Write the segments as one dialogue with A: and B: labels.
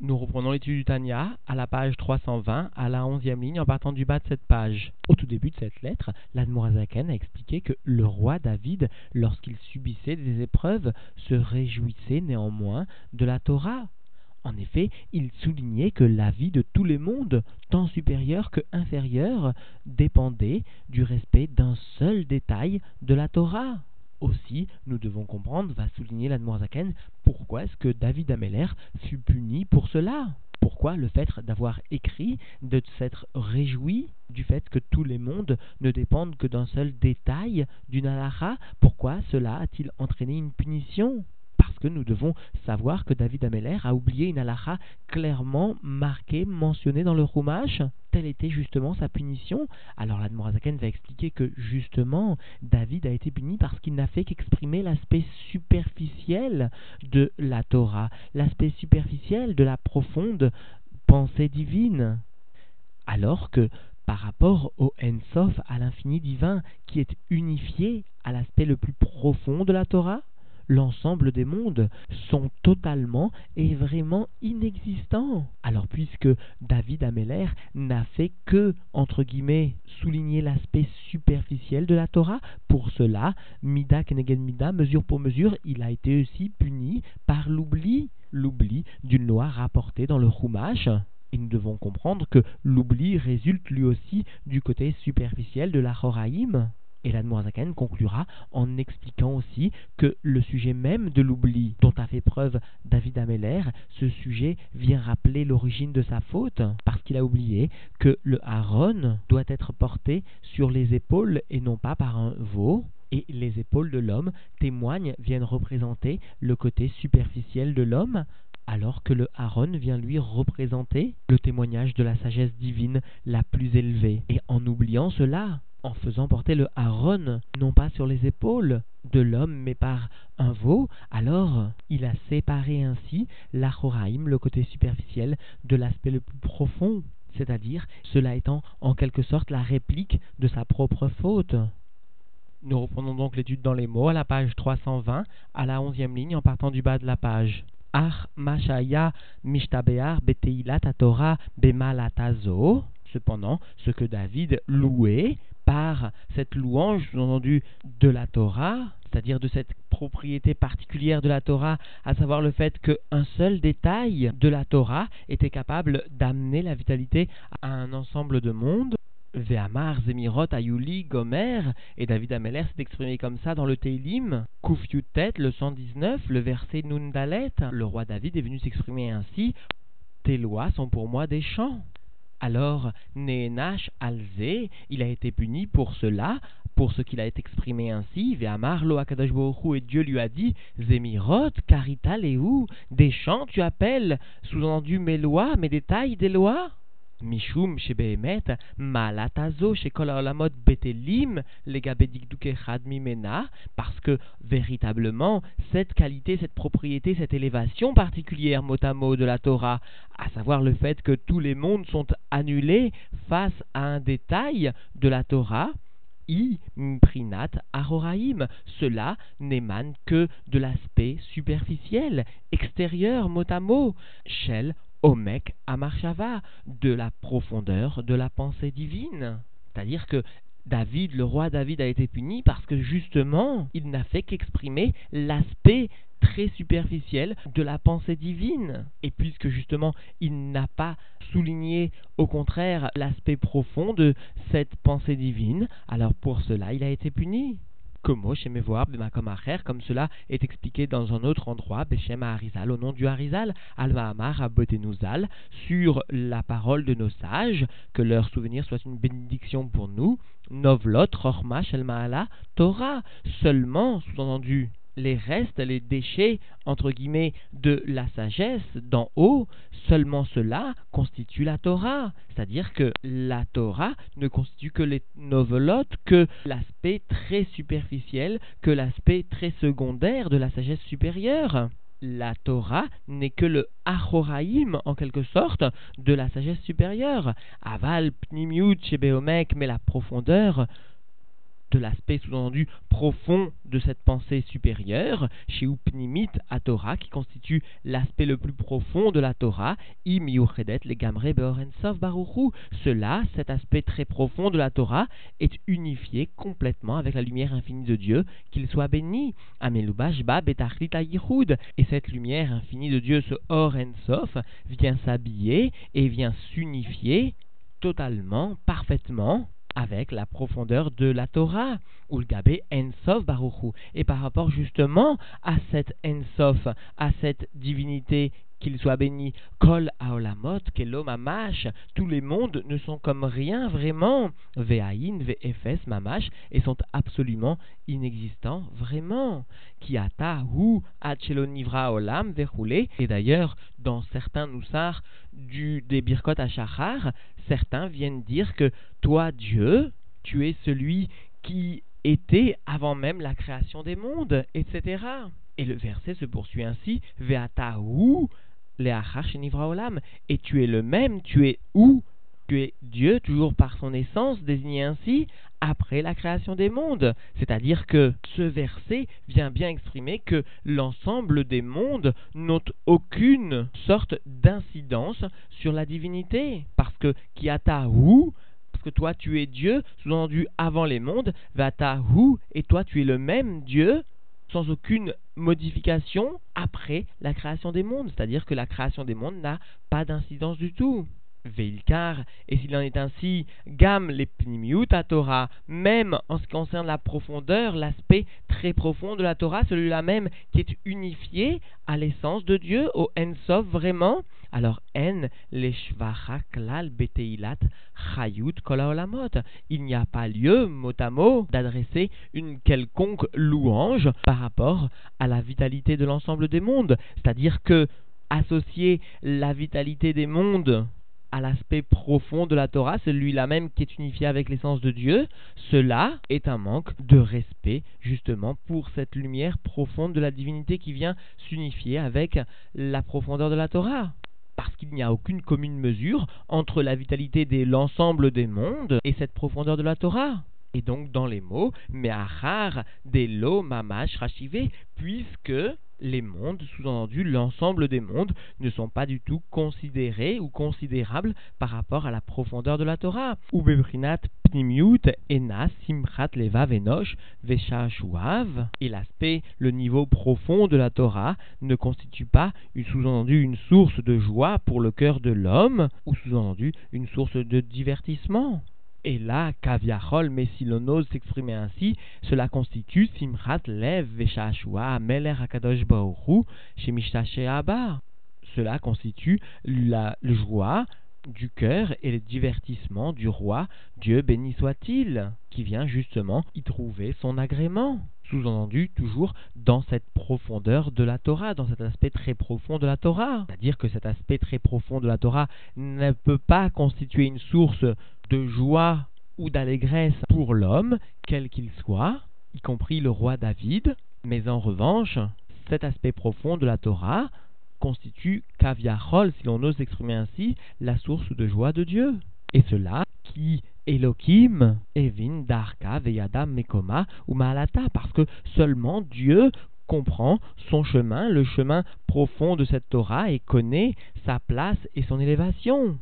A: Nous reprenons l'étude du Tanya à la page 320, à la 11e ligne, en partant du bas de cette page. Au tout début de cette lettre, l'Admorazaken a expliqué que le roi David, lorsqu'il subissait des épreuves, se réjouissait néanmoins de la Torah. En effet, il soulignait que la vie de tous les mondes, tant supérieur que inférieur, dépendait du respect d'un seul détail de la Torah. Aussi, nous devons comprendre, va souligner l'Admorazaken, pourquoi est-ce que David Ameller fut puni pour cela? Pourquoi le fait d'avoir écrit, de s'être réjoui du fait que tous les mondes ne dépendent que d'un seul détail d'une halakha, pourquoi cela a-t-il entraîné une punition? Que nous devons savoir que David Ameller a oublié une halakha clairement marquée, mentionnée dans le Rumash. Telle était justement sa punition. Alors l'Admorazaken va expliquer que justement David a été puni parce qu'il n'a fait qu'exprimer l'aspect superficiel de la Torah, l'aspect superficiel de la profonde pensée divine. Alors que par rapport au Ensof, à l'infini divin, qui est unifié à l'aspect le plus profond de la Torah, l'ensemble des mondes sont totalement et vraiment inexistants. Alors puisque David Ameller n'a fait que, entre guillemets, souligner l'aspect superficiel de la Torah, pour cela, Mida Keneged Mida, mesure pour mesure, il a été aussi puni par l'oubli, l'oubli d'une loi rapportée dans le Chumash. Et nous devons comprendre que l'oubli résulte lui aussi du côté superficiel de la Horaïm. Et l'Admorazaken conclura en expliquant aussi que le sujet même de l'oubli dont a fait preuve David Ameller, ce sujet vient rappeler l'origine de sa faute, parce qu'il a oublié que le haron doit être porté sur les épaules et non pas par un veau, et les épaules de l'homme témoignent, viennent représenter le côté superficiel de l'homme, alors que le Haron vient lui représenter le témoignage de la sagesse divine la plus élevée. Et en oubliant cela, en faisant porter le haron, non pas sur les épaules de l'homme, mais par un veau, alors il a séparé ainsi l'achoraïm, le côté superficiel, de l'aspect le plus profond, c'est-à-dire cela étant en quelque sorte la réplique de sa propre faute. Nous reprenons donc l'étude dans les mots à la page 320, à la onzième ligne, en partant du bas de la page. Ach mashaya mishtabear beteilat Torah bemalatazo. Cependant, ce que David louait par cette louange, sous-entendu, de la Torah, c'est-à-dire de cette propriété particulière de la Torah, à savoir le fait qu'un seul détail de la Torah était capable d'amener la vitalité à un ensemble de mondes. Ve'amar, Zemirot, Ayuli, Gomer, et David Ameller s'est exprimé comme ça dans le Teilim, Kufyutet, le 119, le verset Nundalet. Le roi David est venu s'exprimer ainsi Tes lois sont pour moi des chants. Alors, Nenash Alze, il a été puni pour cela, pour ce qu'il a exprimé ainsi, Ve'amar lo Akadash et Dieu lui a dit, Zemirot, Karita Lehu, des chants tu appelles, sous-entendu mes lois, mes détails des lois? Mishum shebehemet malatazo shekol olamot betelim legabedikdukechad mimena parce que véritablement cette qualité, cette propriété, cette élévation particulière mot à mot de la Torah, à savoir le fait que tous les mondes sont annulés face à un détail de la Torah, i mprinat aroraim. Cela n'émane que de l'aspect superficiel, extérieur, mot à mot. Omek Amarshava, de la profondeur de la pensée divine. C'est-à-dire que David, le roi David, a été puni parce que justement, il n'a fait qu'exprimer l'aspect très superficiel de la pensée divine. Et puisque justement, il n'a pas souligné au contraire l'aspect profond de cette pensée divine, alors pour cela, il a été puni. Como chez Bemakom comme cela est expliqué dans un autre endroit, Beshem Harizal, au nom du Harizal, Alma Amar Abotenuzal, sur la parole de nos sages, que leur souvenir soit une bénédiction pour nous. Novlot, Rochma, Shelmaala, Torah, seulement, sous-entendu, les restes, les déchets, entre guillemets, de la sagesse d'en haut, seulement cela constitue la Torah. C'est-à-dire que la Torah ne constitue que les novelotes, que l'aspect très superficiel, que l'aspect très secondaire de la sagesse supérieure. La Torah n'est que le Achoraïm, en quelque sorte, de la sagesse supérieure. Aval, Pnimiut, Shebeomek, mais la profondeur de l'aspect sous-entendu profond de cette pensée supérieure, chez Upnimit à Torah, qui constitue l'aspect le plus profond de la Torah, im beorensov baruchu. Cela, cet aspect très profond de la Torah, est unifié complètement avec la lumière infinie de Dieu, qu'il soit béni. Amelubashba betachlit Et cette lumière infinie de Dieu, ce Or vient s'habiller et vient s'unifier totalement, parfaitement avec la profondeur de la Torah, gabé Ensof Baruchu. Et par rapport justement à cette Ensof, à cette divinité qu'il soit béni, Kol Aolamot, Kelo Mamash, tous les mondes ne sont comme rien vraiment, Ve'ain, Ve'efes, Mamash, et sont absolument inexistants vraiment. Kiata, Hu, Achelo Nivra Olam, Ve'roulé, et d'ailleurs, dans certains noussars du, des Birkot Ashachar, certains viennent dire que toi, Dieu, tu es celui qui était avant même la création des mondes, etc. Et le verset se poursuit ainsi, Ve'atahu, et tu es le même, tu es où? Tu es Dieu, toujours par son essence, désigné ainsi, après la création des mondes. C'est-à-dire que ce verset vient bien exprimer que l'ensemble des mondes n'ont aucune sorte d'incidence sur la divinité. Parce que Kiatahu, parce que toi tu es Dieu, sous-entendu avant les mondes, Vatahu, et toi tu es le même Dieu, sans aucune modification après la création des mondes, c'est-à-dire que la création des mondes n'a pas d'incidence du tout. Veilkar, et s'il en est ainsi, Gam les à Torah, même en ce qui concerne la profondeur, l'aspect très profond de la Torah, celui-là même qui est unifié à l'essence de Dieu, au Ensof vraiment, alors En les klal beteilat chayut kolaolamot. Il n'y a pas lieu, mot à mot, d'adresser une quelconque louange par rapport à la vitalité de l'ensemble des mondes. C'est-à-dire que associer la vitalité des mondes à l'aspect profond de la Torah, celui-là même qui est unifié avec l'essence de Dieu, cela est un manque de respect justement pour cette lumière profonde de la divinité qui vient s'unifier avec la profondeur de la Torah. Parce qu'il n'y a aucune commune mesure entre la vitalité de l'ensemble des mondes et cette profondeur de la Torah. Et donc dans les mots, Me'achar, Delo, Mamash, Rachivé, puisque les mondes, sous-entendu l'ensemble des mondes, ne sont pas du tout considérés ou considérables par rapport à la profondeur de la Torah. Ou bebrinat ena simchat leva venosh veshachuav. Et l'aspect, le niveau profond de la Torah ne constitue pas, sous-entendu, une source de joie pour le cœur de l'homme, ou sous-entendu, une source de divertissement. Et là, Kaviachol, mais si l'on ose s'exprimer ainsi, cela constitue Simchat Lev Veshashua Meler Akadosh Baoru Abba. Cela constitue la joie du cœur et le divertissement du roi, Dieu béni soit-il, qui vient justement y trouver son agrément. Sous-entendu, toujours dans cette profondeur de la Torah, dans cet aspect très profond de la Torah. C'est-à-dire que cet aspect très profond de la Torah ne peut pas constituer une source de joie ou d'allégresse pour l'homme, quel qu'il soit, y compris le roi David, mais en revanche, cet aspect profond de la Torah constitue kaviachol, si l'on ose s'exprimer ainsi, la source de joie de Dieu. Et cela qui Elohim, Evin, Darka, Veyadam, Mekoma ou Maalata, parce que seulement Dieu comprend son chemin, le chemin profond de cette Torah et connaît sa place et son élévation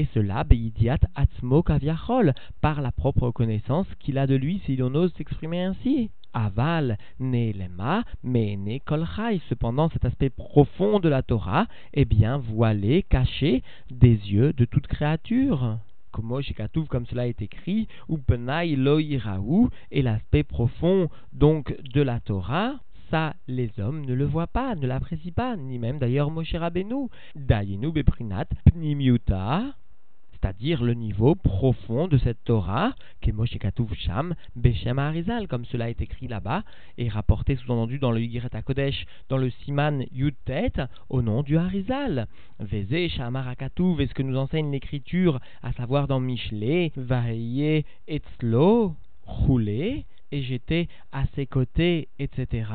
A: et cela beidiat atzmo kaviachol, par la propre connaissance qu'il a de lui si l'on ose s'exprimer ainsi. Aval, ne lema, mais ne kolchai. Cependant, cet aspect profond de la Torah est bien voilé, caché des yeux de toute créature. Comme comme cela est écrit, ou penai loiraou, et l'aspect profond donc de la Torah, ça, les hommes ne le voient pas, ne l'apprécient pas, ni même d'ailleurs Moshe Rabbeinu. Dayenu beprinat pnimiuta, c'est-à-dire le niveau profond de cette Torah, Sham, Beshem Harizal, comme cela est écrit là-bas, et rapporté sous-entendu dans le Yigiret Kodesh, dans le Siman Yutet, au nom du Harizal. Veze Shamar est ce que nous enseigne l'écriture, à savoir dans Mishle, Vaye Etzlo, Roulé, et j'étais à ses côtés, etc.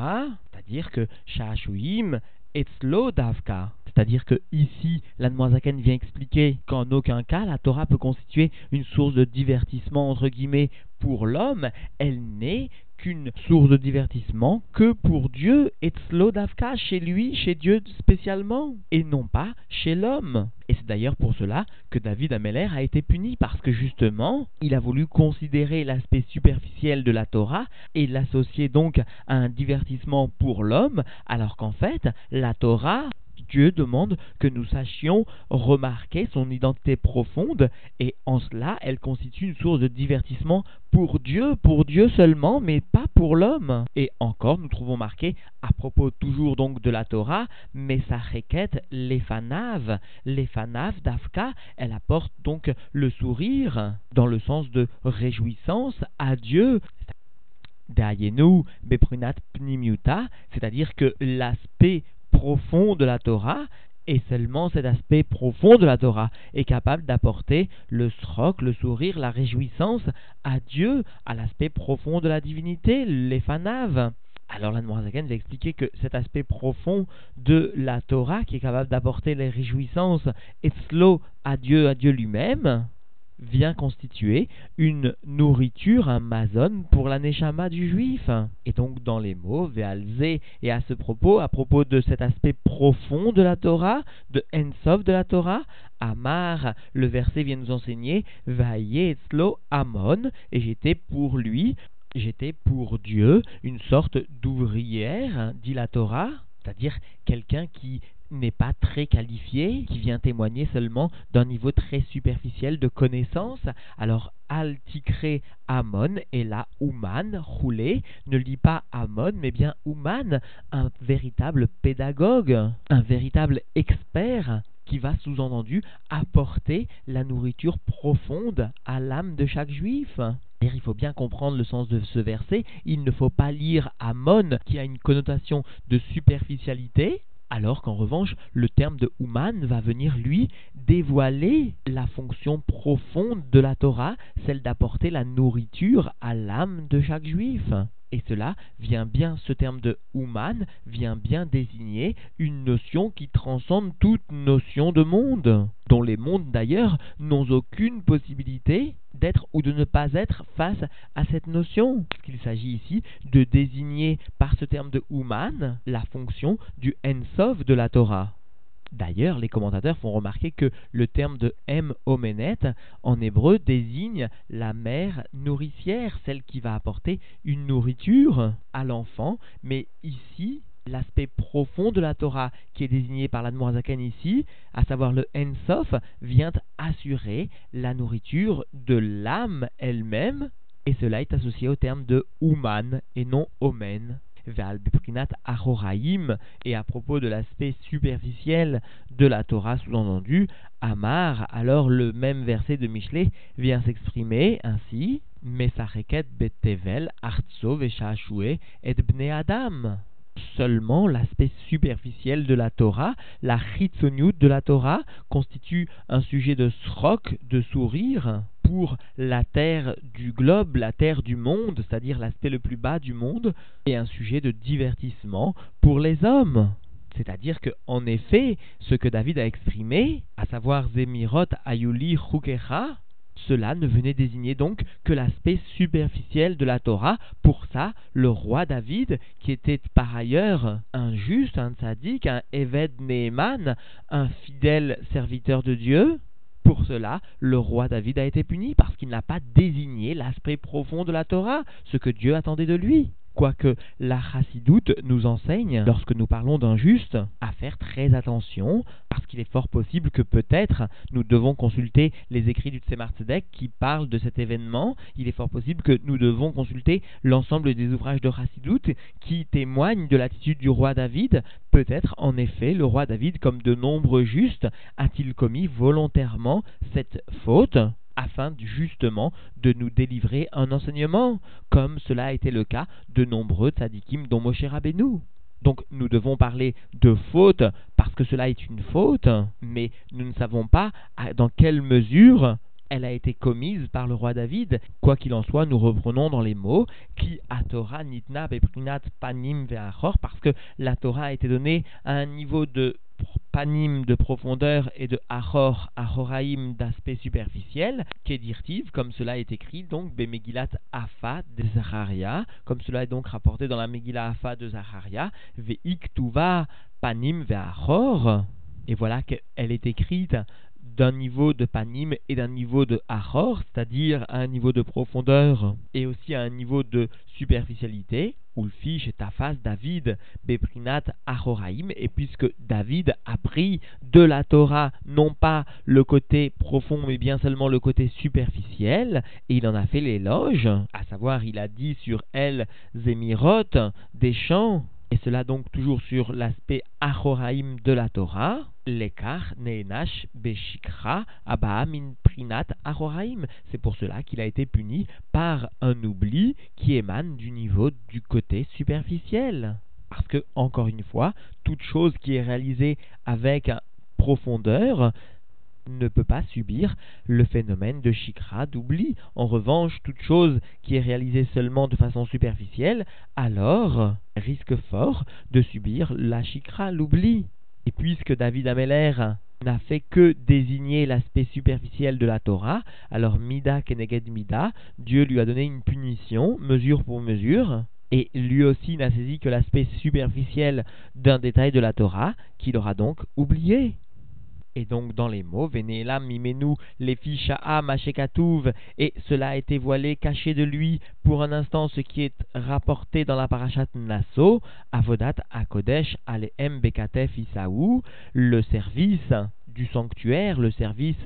A: C'est-à-dire que Shashuim Etzlo Davka, C'est-à-dire que ici, l'Anmoazaken vient expliquer qu'en aucun cas la Torah peut constituer une source de divertissement entre guillemets pour l'homme, elle n'est qu'une source de divertissement que pour Dieu et Tzlodavka, chez lui, chez Dieu spécialement, et non pas chez l'homme. Et c'est d'ailleurs pour cela que David Ameller a été puni, parce que justement, il a voulu considérer l'aspect superficiel de la Torah et l'associer donc à un divertissement pour l'homme, alors qu'en fait, la Torah Dieu demande que nous sachions remarquer son identité profonde et en cela elle constitue une source de divertissement pour Dieu, pour Dieu seulement, mais pas pour l'homme. Et encore, nous trouvons marqué, à propos toujours donc de la Torah, mais sa requête, les fanaves d'Afka, elle apporte donc le sourire dans le sens de réjouissance à Dieu. c'est-à-dire que l'aspect profond de la Torah, et seulement cet aspect profond de la Torah est capable d'apporter le sroc, le sourire, la réjouissance à Dieu, à l'aspect profond de la divinité, les fanaves. Alors la Zaken va expliquer que cet aspect profond de la Torah qui est capable d'apporter les réjouissances et slow à Dieu, à Dieu lui-même, vient constituer une nourriture, un mazon pour la neshama du juif. Et donc dans les mots, ve'alze, et à ce propos, à propos de cet aspect profond de la Torah, de Ensov de la Torah, Amar, le verset vient nous enseigner, etzlo Amon, et j'étais pour lui, j'étais pour Dieu, une sorte d'ouvrière, dit la Torah, c'est-à-dire quelqu'un qui n'est pas très qualifié, qui vient témoigner seulement d'un niveau très superficiel de connaissance. Alors Altikre Amon et là Ouman, roulé, ne lit pas Amon, mais bien Ouman, un véritable pédagogue, un véritable expert qui va sous-entendu apporter la nourriture profonde à l'âme de chaque juif. Il faut bien comprendre le sens de ce verset. Il ne faut pas lire Amon qui a une connotation de superficialité, alors qu'en revanche, le terme de Ouman va venir, lui, dévoiler la fonction profonde de la Torah, celle d'apporter la nourriture à l'âme de chaque juif. Et cela vient bien, ce terme de Ouman vient bien désigner une notion qui transcende toute notion de monde, dont les mondes d'ailleurs n'ont aucune possibilité d'être ou de ne pas être face à cette notion. qu'il s'agit ici de désigner par ce terme de Ouman la fonction du Ensov de la Torah. D'ailleurs, les commentateurs font remarquer que le terme de M omenet en hébreu désigne la mère nourricière, celle qui va apporter une nourriture à l'enfant, mais ici, l'aspect profond de la Torah qui est désigné par l'Admorazaken ici, à savoir le Ensof, vient assurer la nourriture de l'âme elle-même, et cela est associé au terme de Uman et non Omen et à propos de l'aspect superficiel de la Torah sous-entendu, Amar, alors le même verset de Michelet vient s'exprimer ainsi, Mesacheket betevel artso et bne Adam seulement l'aspect superficiel de la Torah, la chitsoniut de la Torah, constitue un sujet de srok, de sourire, pour la terre du globe, la terre du monde, c'est-à-dire l'aspect le plus bas du monde, et un sujet de divertissement pour les hommes. C'est-à-dire que, en effet, ce que David a exprimé, à savoir Zemirot Ayuli Chukecha, cela ne venait désigner donc que l'aspect superficiel de la Torah. Pour ça, le roi David, qui était par ailleurs un juste, un tzaddik, un Eved Neeman, un fidèle serviteur de Dieu, pour cela, le roi David a été puni parce qu'il n'a pas désigné l'aspect profond de la Torah, ce que Dieu attendait de lui quoique la chassidoute nous enseigne, lorsque nous parlons d'un juste, à faire très attention, parce qu'il est fort possible que peut-être nous devons consulter les écrits du Tzemar qui parlent de cet événement, il est fort possible que nous devons consulter l'ensemble des ouvrages de chassidoute qui témoignent de l'attitude du roi David, peut-être en effet le roi David, comme de nombreux justes, a-t-il commis volontairement cette faute? Afin justement de nous délivrer un enseignement, comme cela a été le cas de nombreux tzadikim dont Moshe Rabbeinu. Donc nous devons parler de faute parce que cela est une faute, mais nous ne savons pas dans quelle mesure elle a été commise par le roi David. Quoi qu'il en soit, nous reprenons dans les mots qui a Torah nitna beprinat panim ve'achor parce que la Torah a été donnée à un niveau de panim de profondeur et de achor, achoraim d'aspect superficiel, kedirtiv, comme cela est écrit donc Bemegilat Afa de Zacharia, comme cela est donc rapporté dans la Megillah Afa de Zacharia, Veiktuva panim ve'achor, et voilà qu'elle est écrite d'un niveau de panim et d'un niveau de achor, c'est-à-dire à un niveau de profondeur et aussi à un niveau de superficialité, Ulfish face David, Beprinat Achoraim, et puisque David a pris de la Torah non pas le côté profond mais bien seulement le côté superficiel, et il en a fait l'éloge, à savoir il a dit sur elle Zemirot, des chants, et cela donc toujours sur l'aspect Achoraim de la Torah, Lekar Neenash Beshikra Abahamin Prinat. C'est pour cela qu'il a été puni par un oubli qui émane du niveau du côté superficiel. Parce que, encore une fois, toute chose qui est réalisée avec profondeur ne peut pas subir le phénomène de shikra, d'oubli. En revanche, toute chose qui est réalisée seulement de façon superficielle, alors risque fort de subir la shikra, l'oubli. Et puisque David Ameller n'a fait que désigner l'aspect superficiel de la Torah, alors Mida Keneged Mida, Dieu lui a donné une punition, mesure pour mesure, et lui aussi n'a saisi que l'aspect superficiel d'un détail de la Torah, qu'il aura donc oublié. Et donc dans les mots, Venelam mimenu les ficha'a machekatouv, et cela a été voilé, caché de lui pour un instant ce qui est rapporté dans la parachat Nasso, Avodat Akodesh Aleem Bekatef Isaou, le service du sanctuaire, le service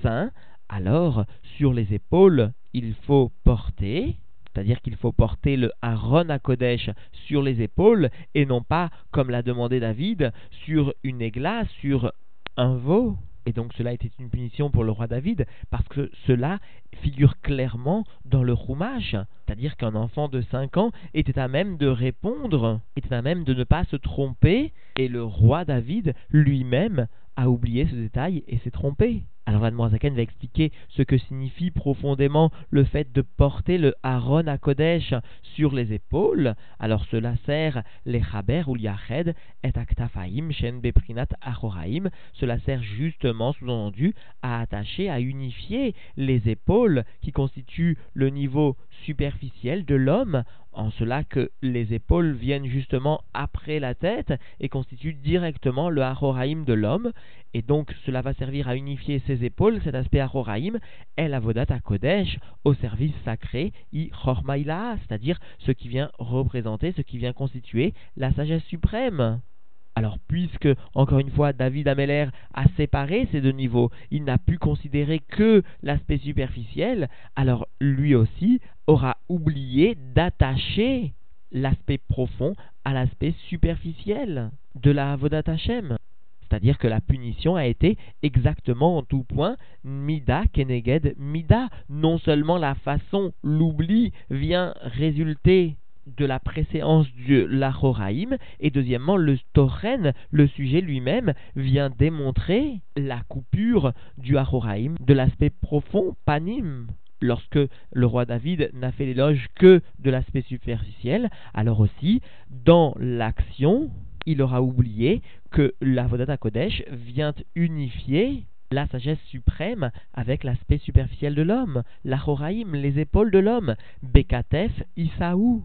A: saint, alors sur les épaules il faut porter, c'est-à-dire qu'il faut porter le Aaron à Kodesh sur les épaules et non pas, comme l'a demandé David, sur une églace, sur un veau. Et donc cela était une punition pour le roi David, parce que cela figure clairement dans le roumage, c'est-à-dire qu'un enfant de 5 ans était à même de répondre, était à même de ne pas se tromper, et le roi David lui-même a oublié ce détail et s'est trompé. Alors Zaken va expliquer ce que signifie profondément le fait de porter le Aaron à Kodesh sur les épaules. Alors cela sert les Chaber ou Yached et Aktafaim Shen Beprinat Achoraim. Cela sert justement, sous-entendu, à attacher, à unifier les épaules qui constituent le niveau superficiel de l'homme en cela que les épaules viennent justement après la tête et constituent directement le Achoraim de l'homme, et donc cela va servir à unifier ses épaules, cet aspect Achoraim, et la Vodata Kodesh, au service sacré, i Chormaïla, c'est-à-dire ce qui vient représenter, ce qui vient constituer la sagesse suprême. Alors, puisque, encore une fois, David Ameller a séparé ces deux niveaux, il n'a pu considérer que l'aspect superficiel, alors lui aussi aura oublié d'attacher l'aspect profond à l'aspect superficiel de la Avodat Hashem. C'est-à-dire que la punition a été exactement en tout point mida keneged mida. Non seulement la façon, l'oubli vient résulter de la préséance de l'Achoraïm, et deuxièmement, le Toren, le sujet lui-même, vient démontrer la coupure du Achoraïm, de l'aspect profond, panim. Lorsque le roi David n'a fait l'éloge que de l'aspect superficiel, alors aussi, dans l'action, il aura oublié que la Vodata Kodesh vient unifier la sagesse suprême avec l'aspect superficiel de l'homme, l'Achoraïm, les épaules de l'homme, Bekatef, Isaou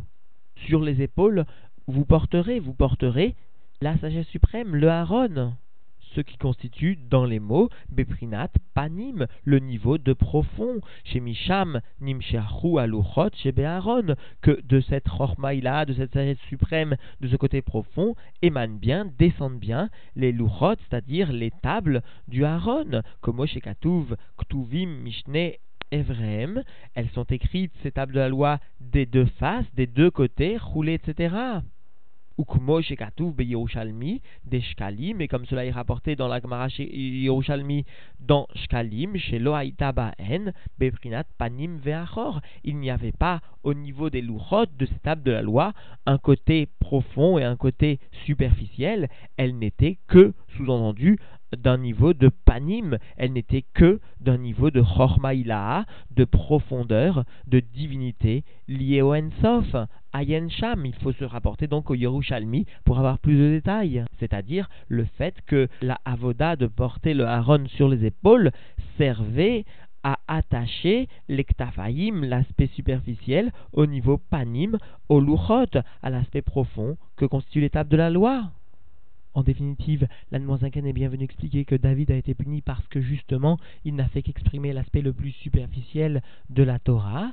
A: sur les épaules, vous porterez, vous porterez la sagesse suprême, le Haron, ce qui constitue dans les mots Beprinat Panim, le niveau de profond, chez Misham Aluchot, chez Beharon, que de cette Chormaïla, de cette sagesse suprême, de ce côté profond, émanent bien, descendent bien les Luchot, c'est-à-dire les tables du Haron, comme chez Ktuvim, Mishne Evrem, elles sont écrites, ces tables de la loi, des deux faces, des deux côtés, roulées, etc. Ukmo shekatuv Yerushalmi, des Shkalim, et comme cela est rapporté dans la Gemara Yerushalmi, dans Shkalim, chez Loaïta Baen, Beprinat Panim Veachor. Il n'y avait pas, au niveau des louchot de ces tables de la loi, un côté profond et un côté superficiel. Elles n'étaient que, sous-entendu, d'un niveau de panim, elle n'était que d'un niveau de chormaïlaha, de profondeur, de divinité liée au Ensof, Ayen Sham. Il faut se rapporter donc au Yerushalmi pour avoir plus de détails, c'est-à-dire le fait que la avoda de porter le haron sur les épaules servait à attacher l'ektafahim, l'aspect superficiel, au niveau panim, au luchot, à l'aspect profond que constitue l'étape de la loi. En définitive, l'Anne-Zinken est bien venu expliquer que David a été puni parce que justement, il n'a fait qu'exprimer l'aspect le plus superficiel de la Torah,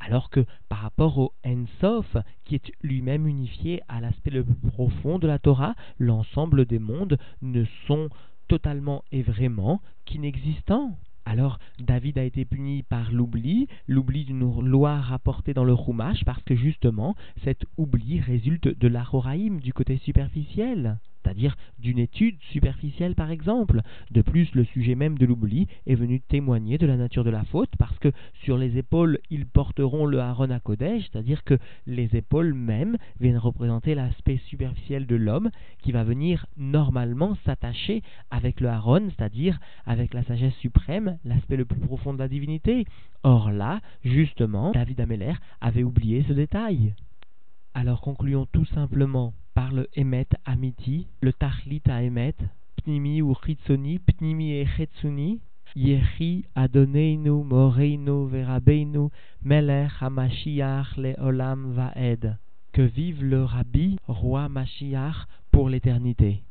A: alors que par rapport au Ensof, qui est lui-même unifié à l'aspect le plus profond de la Torah, l'ensemble des mondes ne sont totalement et vraiment qu'inexistants. Alors David a été puni par l'oubli, l'oubli d'une loi rapportée dans le Chumash, parce que justement cet oubli résulte de l'achoraïm, du côté superficiel c'est-à-dire d'une étude superficielle par exemple. De plus, le sujet même de l'oubli est venu témoigner de la nature de la faute, parce que sur les épaules, ils porteront le Haron à Kodesh, c'est-à-dire que les épaules mêmes viennent représenter l'aspect superficiel de l'homme, qui va venir normalement s'attacher avec le Haron, c'est-à-dire avec la sagesse suprême, l'aspect le plus profond de la divinité. Or là, justement, David Ameller avait oublié ce détail. Alors concluons tout simplement par le Emet Amiti, le Tachlit à Emet, Pnimi ou Chitsoni, Pnimi et Chetsuni, Yechi Adoneinu Moreinu Verabeinu Melech HaMashiach Leolam Vaed. Que vive le Rabbi, roi Mashiach, pour l'éternité.